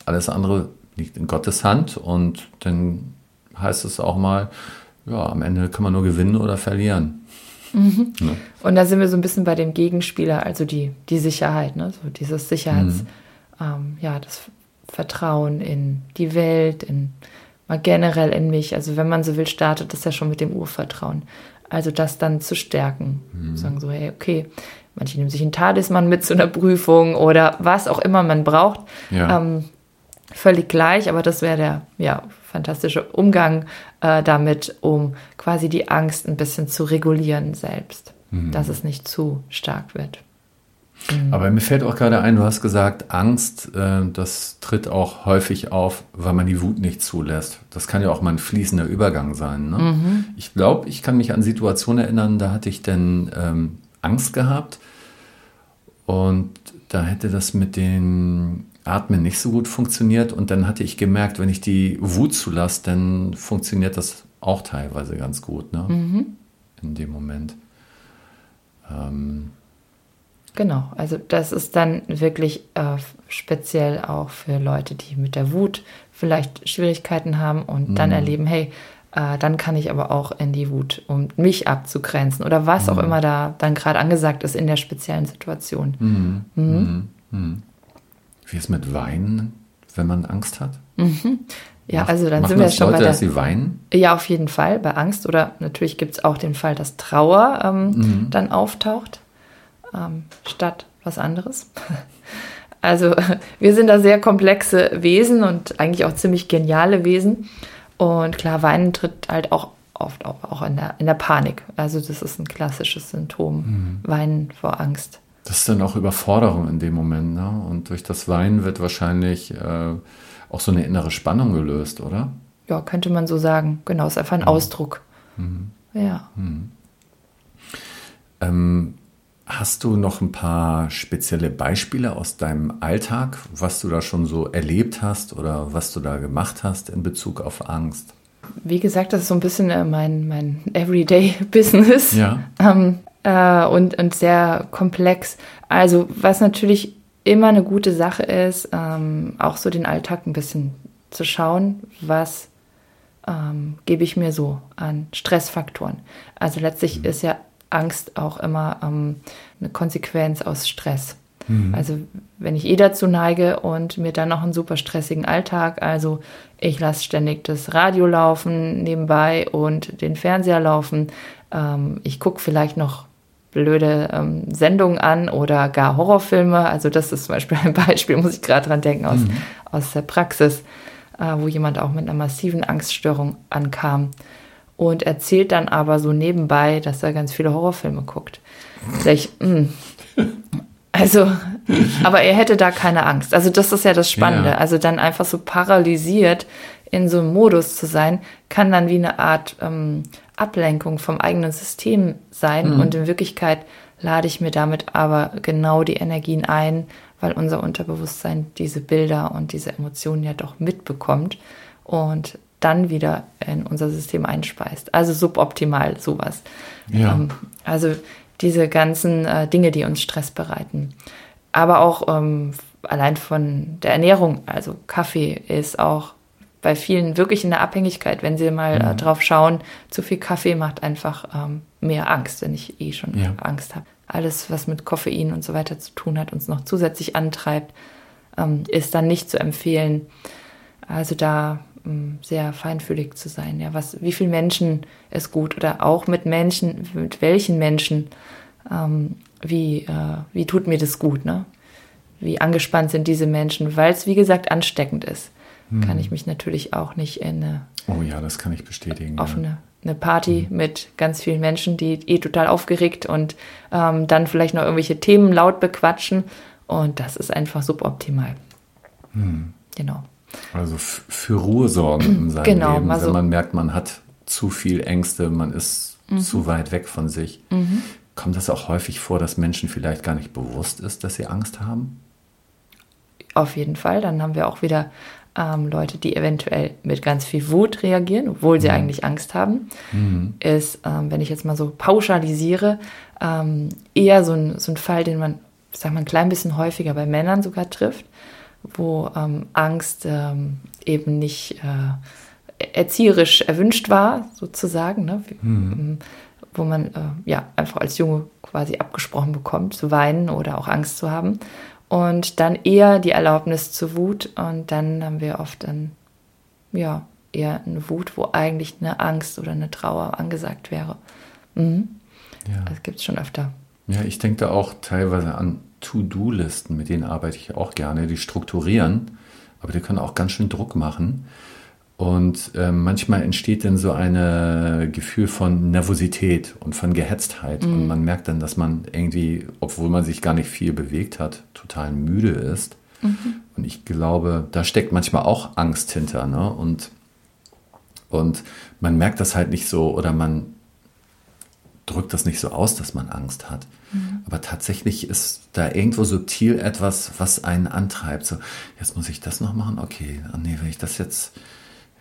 alles andere liegt in Gottes Hand und dann heißt es auch mal, ja, am Ende kann man nur gewinnen oder verlieren. Mhm. Ne? Und da sind wir so ein bisschen bei dem Gegenspieler, also die, die Sicherheit, ne? so dieses Sicherheits, mhm. ähm, ja, das Vertrauen in die Welt, in mal generell in mich. Also wenn man so will, startet das ja schon mit dem Urvertrauen. Also das dann zu stärken. Mhm. Sagen so, hey, okay, manche nehmen sich einen Talisman mit zu einer Prüfung oder was auch immer man braucht. Ja. Ähm, völlig gleich, aber das wäre der ja, fantastische Umgang äh, damit, um quasi die Angst ein bisschen zu regulieren selbst, mhm. dass es nicht zu stark wird. Mhm. Aber mir fällt auch gerade ein, du hast gesagt, Angst, äh, das tritt auch häufig auf, weil man die Wut nicht zulässt. Das kann ja auch mal ein fließender Übergang sein. Ne? Mhm. Ich glaube, ich kann mich an Situationen erinnern, da hatte ich dann ähm, Angst gehabt und da hätte das mit den Atmen nicht so gut funktioniert und dann hatte ich gemerkt, wenn ich die Wut zulasse, dann funktioniert das auch teilweise ganz gut ne? Mhm. in dem Moment. Ähm, Genau, also das ist dann wirklich äh, speziell auch für Leute, die mit der Wut vielleicht Schwierigkeiten haben und mhm. dann erleben, hey, äh, dann kann ich aber auch in die Wut, um mich abzugrenzen oder was mhm. auch immer da dann gerade angesagt ist in der speziellen Situation. Mhm. Mhm. mhm. mhm. Wie ist mit Weinen, wenn man Angst hat? Ja, Macht, also dann sind wir schon Leute, bei der, dass sie weinen? Ja, auf jeden Fall bei Angst oder natürlich gibt es auch den Fall, dass Trauer ähm, dann auftaucht ähm, statt was anderes. Also wir sind da sehr komplexe Wesen und eigentlich auch ziemlich geniale Wesen. Und klar, Weinen tritt halt auch oft auch in der, in der Panik. Also das ist ein klassisches Symptom, mhm. Weinen vor Angst. Das ist dann auch Überforderung in dem Moment. Ne? Und durch das Weinen wird wahrscheinlich äh, auch so eine innere Spannung gelöst, oder? Ja, könnte man so sagen. Genau, ist einfach ein mhm. Ausdruck. Mhm. Ja. Mhm. Ähm, Hast du noch ein paar spezielle Beispiele aus deinem Alltag, was du da schon so erlebt hast oder was du da gemacht hast in Bezug auf Angst? Wie gesagt, das ist so ein bisschen äh, mein, mein Everyday-Business ja. ähm, äh, und, und sehr komplex. Also was natürlich immer eine gute Sache ist, ähm, auch so den Alltag ein bisschen zu schauen, was ähm, gebe ich mir so an Stressfaktoren. Also letztlich mhm. ist ja Angst auch immer ähm, eine Konsequenz aus Stress. Mhm. Also wenn ich eh dazu neige und mir dann noch einen super stressigen Alltag, also ich lasse ständig das Radio laufen nebenbei und den Fernseher laufen. Ähm, ich gucke vielleicht noch blöde ähm, Sendungen an oder gar Horrorfilme. Also das ist zum Beispiel ein Beispiel, muss ich gerade dran denken, aus, mhm. aus der Praxis, äh, wo jemand auch mit einer massiven Angststörung ankam und erzählt dann aber so nebenbei, dass er ganz viele Horrorfilme guckt. Sag ich, mh, hm. also, aber er hätte da keine Angst. Also das ist ja das Spannende. Ja. Also dann einfach so paralysiert in so einem Modus zu sein, kann dann wie eine Art ähm, Ablenkung vom eigenen System sein. Mhm. Und in Wirklichkeit lade ich mir damit aber genau die Energien ein, weil unser Unterbewusstsein diese Bilder und diese Emotionen ja doch mitbekommt und dann wieder in unser System einspeist. Also suboptimal sowas. Ja. Ähm, also diese ganzen äh, Dinge, die uns Stress bereiten. Aber auch ähm, allein von der Ernährung, also Kaffee ist auch bei vielen wirklich in der Abhängigkeit, wenn sie mal äh, mhm. äh, drauf schauen, zu viel Kaffee macht einfach ähm, mehr Angst, wenn ich eh schon ja. Angst habe. Alles, was mit Koffein und so weiter zu tun hat, uns noch zusätzlich antreibt, ähm, ist dann nicht zu empfehlen. Also da ähm, sehr feinfühlig zu sein. Ja, was, wie viele Menschen ist gut oder auch mit Menschen, mit welchen Menschen, ähm, wie, äh, wie tut mir das gut, ne? Wie angespannt sind diese Menschen, weil es wie gesagt ansteckend ist hm. kann ich mich natürlich auch nicht in eine, oh ja, das kann ich bestätigen. Auf ja. eine Party hm. mit ganz vielen Menschen, die eh total aufgeregt und ähm, dann vielleicht noch irgendwelche Themen laut bequatschen. Und das ist einfach suboptimal. Hm. Genau. Also für Ruhe sorgen in seinem genau, Leben, also, wenn man merkt, man hat zu viel Ängste, man ist mhm. zu weit weg von sich. Mhm. Kommt das auch häufig vor, dass Menschen vielleicht gar nicht bewusst ist, dass sie Angst haben? Auf jeden Fall. Dann haben wir auch wieder ähm, Leute, die eventuell mit ganz viel Wut reagieren, obwohl sie mhm. eigentlich Angst haben, mhm. ist, ähm, wenn ich jetzt mal so pauschalisiere, ähm, eher so ein, so ein Fall, den man, sag mal, ein klein bisschen häufiger bei Männern sogar trifft, wo ähm, Angst ähm, eben nicht äh, erzieherisch erwünscht war, sozusagen, ne? Mhm. Wo man äh, ja einfach als Junge quasi abgesprochen bekommt, zu weinen oder auch Angst zu haben und dann eher die Erlaubnis zur Wut und dann haben wir oft dann ja eher eine Wut, wo eigentlich eine Angst oder eine Trauer angesagt wäre. Mhm. Ja. Das gibt es schon öfter. Ja, ich denke da auch teilweise an To-Do-Listen, mit denen arbeite ich auch gerne, die strukturieren, aber die können auch ganz schön Druck machen. Und äh, manchmal entsteht dann so ein Gefühl von Nervosität und von Gehetztheit. Mhm. Und man merkt dann, dass man irgendwie, obwohl man sich gar nicht viel bewegt hat, total müde ist. Mhm. Und ich glaube, da steckt manchmal auch Angst hinter. Ne? Und, und man merkt das halt nicht so oder man drückt das nicht so aus, dass man Angst hat. Mhm. Aber tatsächlich ist da irgendwo subtil etwas, was einen antreibt. So, jetzt muss ich das noch machen? Okay, oh nee, wenn ich das jetzt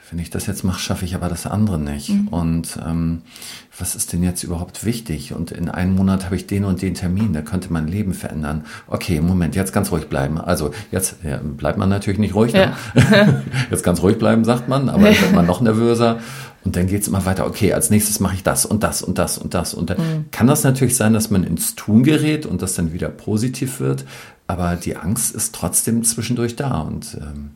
wenn ich das jetzt mache, schaffe ich aber das andere nicht. Mhm. Und ähm, was ist denn jetzt überhaupt wichtig? Und in einem Monat habe ich den und den Termin, da könnte mein Leben verändern. Okay, Moment, jetzt ganz ruhig bleiben. Also jetzt ja, bleibt man natürlich nicht ruhig. Ne? Ja. jetzt ganz ruhig bleiben, sagt man, aber dann wird man noch nervöser. Und dann geht es immer weiter, okay, als nächstes mache ich das und das und das und das. Und dann mhm. kann das natürlich sein, dass man ins Tun gerät und das dann wieder positiv wird. Aber die Angst ist trotzdem zwischendurch da. Und ähm,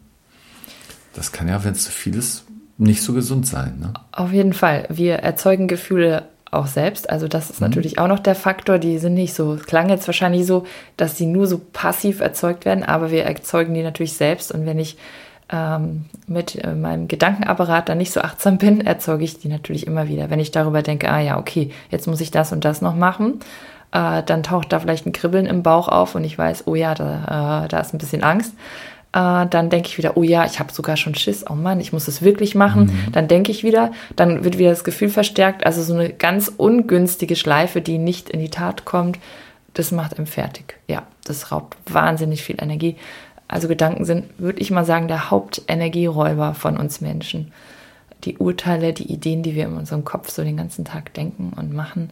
das kann ja, wenn es zu viel ist, nicht so gesund sein. Ne? Auf jeden Fall. Wir erzeugen Gefühle auch selbst. Also das ist mhm. natürlich auch noch der Faktor. Die sind nicht so, es klang jetzt wahrscheinlich so, dass sie nur so passiv erzeugt werden, aber wir erzeugen die natürlich selbst. Und wenn ich ähm, mit äh, meinem Gedankenapparat dann nicht so achtsam bin, erzeuge ich die natürlich immer wieder. Wenn ich darüber denke, ah ja, okay, jetzt muss ich das und das noch machen, äh, dann taucht da vielleicht ein Kribbeln im Bauch auf und ich weiß, oh ja, da, äh, da ist ein bisschen Angst äh, dann denke ich wieder, oh ja, ich habe sogar schon Schiss, oh Mann, ich muss es wirklich machen. Mhm. Dann denke ich wieder, dann wird wieder das Gefühl verstärkt. Also so eine ganz ungünstige Schleife, die nicht in die Tat kommt, das macht einem fertig. Ja, das raubt wahnsinnig viel Energie. Also Gedanken sind, würde ich mal sagen, der Hauptenergieräuber von uns Menschen. Die Urteile, die Ideen, die wir in unserem Kopf so den ganzen Tag denken und machen,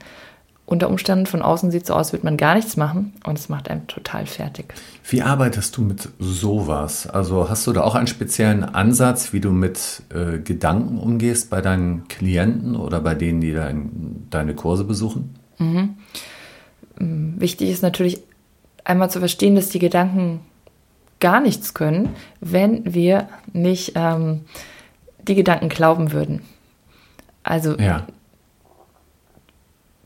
unter Umständen von außen sieht es so aus, wird man gar nichts machen und es macht einem total fertig. Wie arbeitest du mit sowas? Also hast du da auch einen speziellen Ansatz, wie du mit äh, Gedanken umgehst bei deinen Klienten oder bei denen, die dein, deine Kurse besuchen? Mhm. Mm, wichtig ist natürlich einmal zu verstehen, dass die Gedanken gar nichts können, wenn wir nicht ähm, die Gedanken glauben würden. Also ja.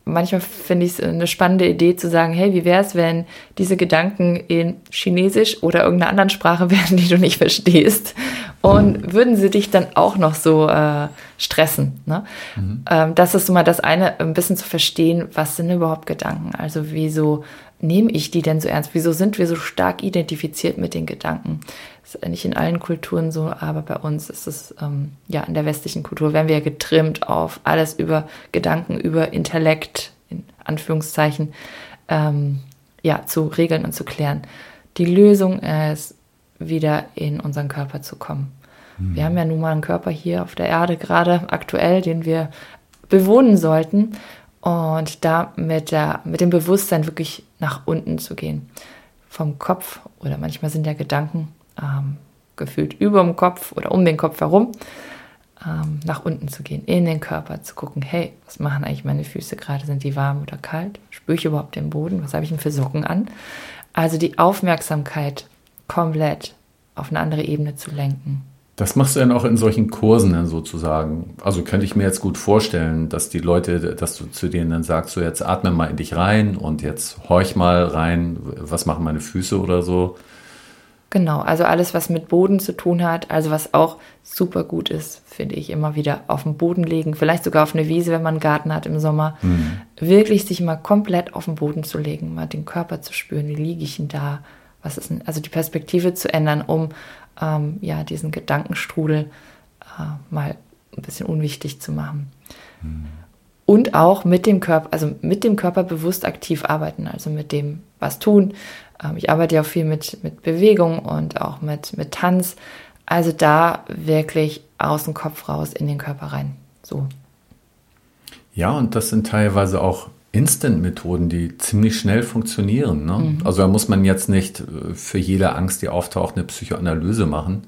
Manchmal finde ich es eine spannende Idee zu sagen, hey, wie wäre es, wenn diese Gedanken in Chinesisch oder irgendeiner anderen Sprache wären, die du nicht verstehst? Und würden sie dich dann auch noch so äh, stressen? Ne? Mhm. Ähm, das ist so mal das eine, ein bisschen zu verstehen, was sind überhaupt Gedanken? Also wieso nehme ich die denn so ernst? Wieso sind wir so stark identifiziert mit den Gedanken? Das ist nicht in allen Kulturen so, aber bei uns ist es, ähm, ja, in der westlichen Kultur werden wir ja getrimmt auf alles über Gedanken, über Intellekt, in Anführungszeichen, ähm, ja, zu regeln und zu klären. Die Lösung ist, wieder in unseren Körper zu kommen. Mhm. Wir haben ja nun mal einen Körper hier auf der Erde gerade aktuell, den wir bewohnen sollten und da mit, der, mit dem Bewusstsein wirklich nach unten zu gehen. Vom Kopf oder manchmal sind ja Gedanken ähm, gefühlt über dem Kopf oder um den Kopf herum, ähm, nach unten zu gehen, in den Körper zu gucken, hey, was machen eigentlich meine Füße gerade? Sind die warm oder kalt? Spüre ich überhaupt den Boden? Was habe ich denn für Socken an? Also die Aufmerksamkeit komplett auf eine andere Ebene zu lenken. Das machst du dann auch in solchen Kursen dann sozusagen. Also könnte ich mir jetzt gut vorstellen, dass die Leute, dass du zu denen dann sagst, so jetzt atme mal in dich rein und jetzt horch mal rein, was machen meine Füße oder so. Genau, also alles, was mit Boden zu tun hat, also was auch super gut ist, finde ich, immer wieder auf den Boden legen, vielleicht sogar auf eine Wiese, wenn man einen Garten hat im Sommer. Mhm. Wirklich sich mal komplett auf den Boden zu legen, mal den Körper zu spüren, wie liege ich denn da, was ist denn, also die Perspektive zu ändern, um ähm, ja, diesen Gedankenstrudel äh, mal ein bisschen unwichtig zu machen. Mhm. Und auch mit dem Körper, also mit dem Körper bewusst aktiv arbeiten, also mit dem was tun. Ähm, ich arbeite ja auch viel mit, mit Bewegung und auch mit, mit Tanz. Also da wirklich aus dem Kopf raus in den Körper rein. So. Ja, und das sind teilweise auch Instant-Methoden, die ziemlich schnell funktionieren. Ne? Mhm. Also da muss man jetzt nicht äh, für jede Angst, die auftaucht, eine Psychoanalyse machen.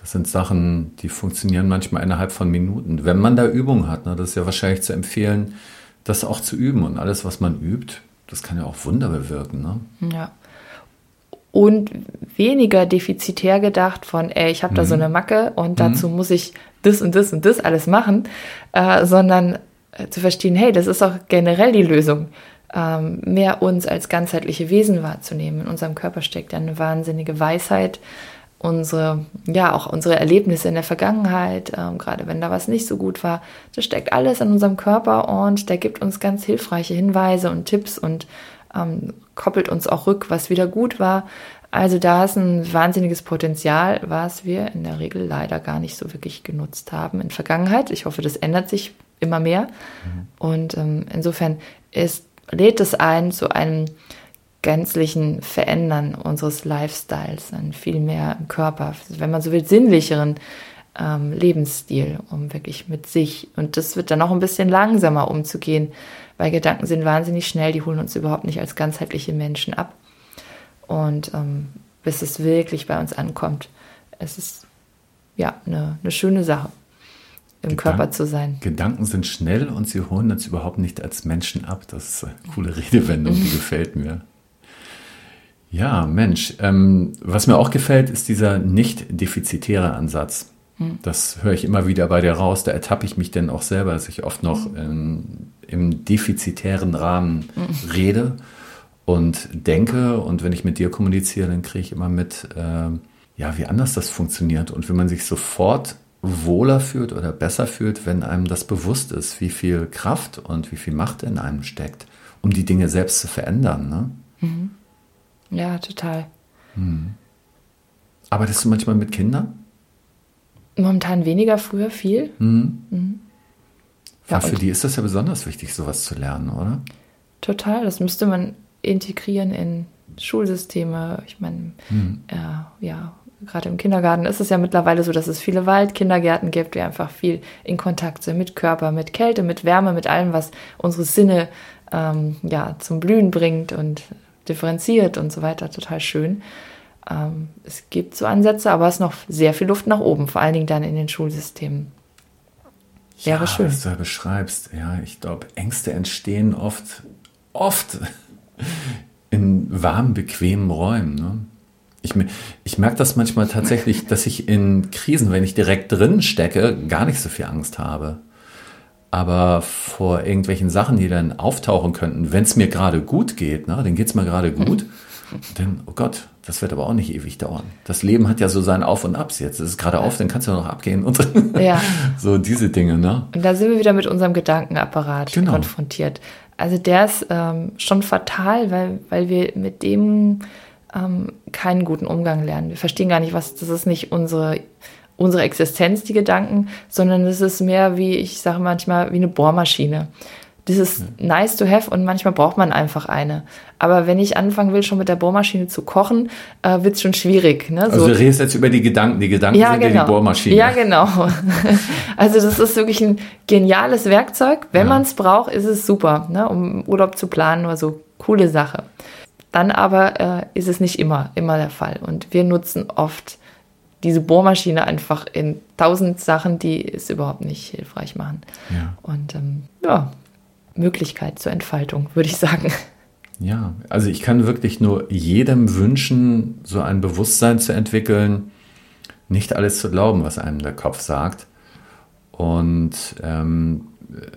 Das sind Sachen, die funktionieren manchmal innerhalb von Minuten. Wenn man da Übung hat, ne, das ist ja wahrscheinlich zu empfehlen, das auch zu üben. Und alles, was man übt, das kann ja auch Wunder bewirken. Ne? Ja. Und weniger defizitär gedacht von, ey, ich habe mhm. da so mhm. eine Macke und mhm. dazu muss ich das und das und das alles machen, äh, sondern äh, zu verstehen, hey, das ist auch generell die Lösung, ähm, mehr uns als ganzheitliche Wesen wahrzunehmen. In unserem Körper steckt ja eine wahnsinnige Weisheit, unsere, ja, auch unsere Erlebnisse in der Vergangenheit, ähm, gerade wenn da was nicht so gut war, das steckt alles in unserem Körper und der gibt uns ganz hilfreiche Hinweise und Tipps und ähm, koppelt uns auch rück, was wieder gut war. Also da ist ein wahnsinniges Potenzial, was wir in der Regel leider gar nicht so wirklich genutzt haben in Vergangenheit. Ich hoffe, das ändert sich immer mehr. Mhm. Und ähm, insofern ist, lädt es ein zu einem gänzlichen Verändern unseres Lifestyles, einen viel mehr im Körper, wenn man so will, sinnlicheren ähm, Lebensstil, um wirklich mit sich. Und das wird dann auch ein bisschen langsamer umzugehen, weil Gedanken sind wahnsinnig schnell, die holen uns überhaupt nicht als ganzheitliche Menschen ab. Und ähm, bis es wirklich bei uns ankommt, es ist ja eine, eine schöne Sache im Gedank Körper zu sein. Gedanken sind schnell und sie holen uns überhaupt nicht als Menschen ab. Das ist eine coole Redewendung, die gefällt mir. Ja, Mensch, ähm, was mir auch gefällt, ist dieser nicht defizitäre Ansatz. Hm. Das höre ich immer wieder bei dir raus. Da ertappe ich mich denn auch selber, dass ich oft noch hm. ähm, im defizitären Rahmen hm. rede und denke. Und wenn ich mit dir kommuniziere, dann kriege ich immer mit, äh, ja, wie anders das funktioniert. Und wenn man sich sofort wohler fühlt oder besser fühlt, wenn einem das bewusst ist, wie viel Kraft und wie viel Macht in einem steckt, um die Dinge selbst zu verändern. Ne? Mhm. Ja, total. Mhm. Arbeitest du manchmal mit Kindern? Momentan weniger, früher viel. Mhm. Mhm. Ja, für die ist das ja besonders wichtig, sowas zu lernen, oder? Total, das müsste man integrieren in Schulsysteme. Ich meine, mhm. äh, ja, gerade im Kindergarten ist es ja mittlerweile so, dass es viele Waldkindergärten gibt, die einfach viel in Kontakt sind mit Körper, mit Kälte, mit Wärme, mit allem, was unsere Sinne ähm, ja, zum Blühen bringt und differenziert und so weiter. Total schön. Ähm, es gibt so Ansätze, aber es ist noch sehr viel Luft nach oben, vor allen Dingen dann in den Schulsystemen. Wäre ja, schön. Was du da beschreibst, ja, ich glaube, Ängste entstehen oft, oft in warmen, bequemen Räumen. Ne? Ich, ich merke das manchmal tatsächlich, dass ich in Krisen, wenn ich direkt drin stecke, gar nicht so viel Angst habe. Aber vor irgendwelchen Sachen, die dann auftauchen könnten, wenn es mir gerade gut geht, ne, dann geht es mir gerade gut, mhm. Dann, oh Gott, das wird aber auch nicht ewig dauern. Das Leben hat ja so sein Auf und Abs jetzt. Es ist gerade auf, dann kannst du noch abgehen und ja. so diese Dinge. Ne? Und da sind wir wieder mit unserem Gedankenapparat genau. konfrontiert. Also der ist ähm, schon fatal, weil, weil wir mit dem ähm, keinen guten Umgang lernen. Wir verstehen gar nicht, was, das ist nicht unsere unsere Existenz, die Gedanken, sondern es ist mehr wie, ich sage manchmal, wie eine Bohrmaschine. Das ist nice to have und manchmal braucht man einfach eine. Aber wenn ich anfangen will, schon mit der Bohrmaschine zu kochen, äh, wird es schon schwierig. Ne? So. Also du redest jetzt über die Gedanken. Die Gedanken ja, sind genau. ja die Bohrmaschine. Ja, genau. also das ist wirklich ein geniales Werkzeug. Wenn ja. man es braucht, ist es super, ne? um Urlaub zu planen oder so. Coole Sache. Dann aber äh, ist es nicht immer, immer der Fall. Und wir nutzen oft diese Bohrmaschine einfach in tausend Sachen, die es überhaupt nicht hilfreich machen. Ja. Und ähm, ja, Möglichkeit zur Entfaltung, würde ich sagen. Ja, also ich kann wirklich nur jedem wünschen, so ein Bewusstsein zu entwickeln, nicht alles zu glauben, was einem der Kopf sagt. Und, ähm,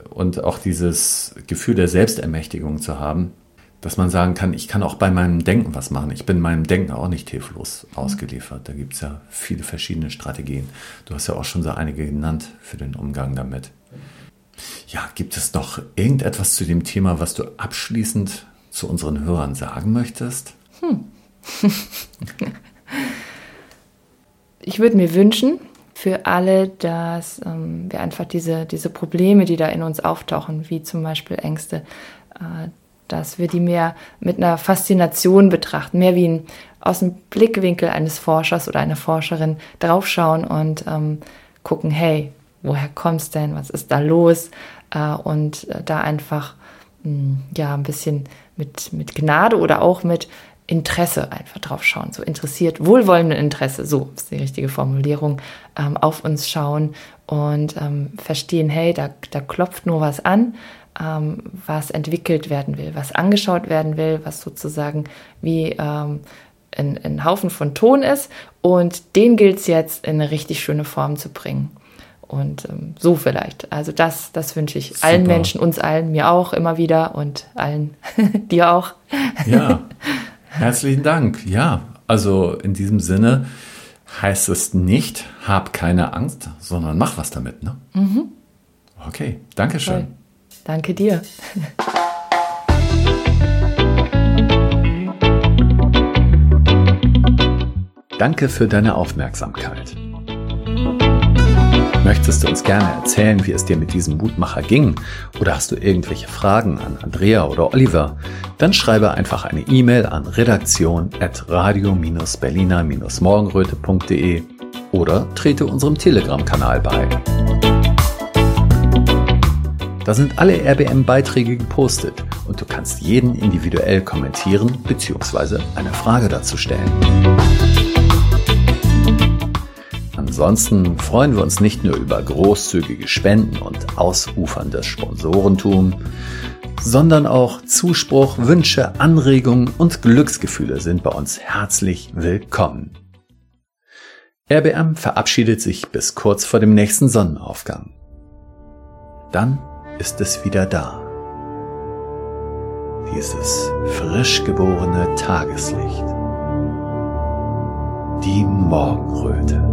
und auch dieses Gefühl der Selbstermächtigung zu haben, dass man sagen kann, ich kann auch bei meinem Denken was machen. Ich bin meinem Denken auch nicht hilflos ausgeliefert. Da gibt es ja viele verschiedene Strategien. Du hast ja auch schon so einige genannt für den Umgang damit. Ja, gibt es noch irgendetwas zu dem Thema, was du abschließend zu unseren Hörern sagen möchtest? Hm. ich würde mir wünschen für alle, dass ähm, wir einfach diese, diese Probleme, die da in uns auftauchen, wie zum Beispiel Ängste, äh, dass wir die mehr mit einer Faszination betrachten, mehr wie ein, aus dem Blickwinkel eines Forschers oder einer Forscherin draufschauen und ähm, gucken, hey, woher kommst denn, was ist da los? Äh, und äh, da einfach hm, ja ein bisschen mit, mit Gnade oder auch mit Interesse einfach drauf schauen, so interessiert, wohlwollende Interesse, so ist die richtige Formulierung, ähm, auf uns schauen und ähm, verstehen, hey, da, da klopft nur was an, ähm, was entwickelt werden will, was angeschaut werden will, was sozusagen wie ähm, ein, ein Haufen von Ton ist. Und den gilt es jetzt in eine richtig schöne Form zu bringen. Und ähm, so vielleicht. Also das, das wünsche ich Super. allen Menschen, uns allen, mir auch immer wieder und allen dir auch. Ja, herzlichen Dank. Ja, also in diesem Sinne heißt es nicht, hab keine Angst, sondern mach was damit. Ne? Mhm. Okay, danke schön. Danke dir. Danke für deine Aufmerksamkeit. Möchtest du uns gerne erzählen, wie es dir mit diesem Mutmacher ging? Oder hast du irgendwelche Fragen an Andrea oder Oliver? Dann schreibe einfach eine E-Mail an redaktion.radio-berliner-morgenröte.de oder trete unserem Telegram-Kanal bei. Da sind alle RBM-Beiträge gepostet und du kannst jeden individuell kommentieren bzw. eine Frage dazu stellen. Ansonsten freuen wir uns nicht nur über großzügige Spenden und ausuferndes Sponsorentum, sondern auch Zuspruch, Wünsche, Anregungen und Glücksgefühle sind bei uns herzlich willkommen. RBM verabschiedet sich bis kurz vor dem nächsten Sonnenaufgang. Dann ist es wieder da. Dieses frisch geborene Tageslicht. Die Morgenröte.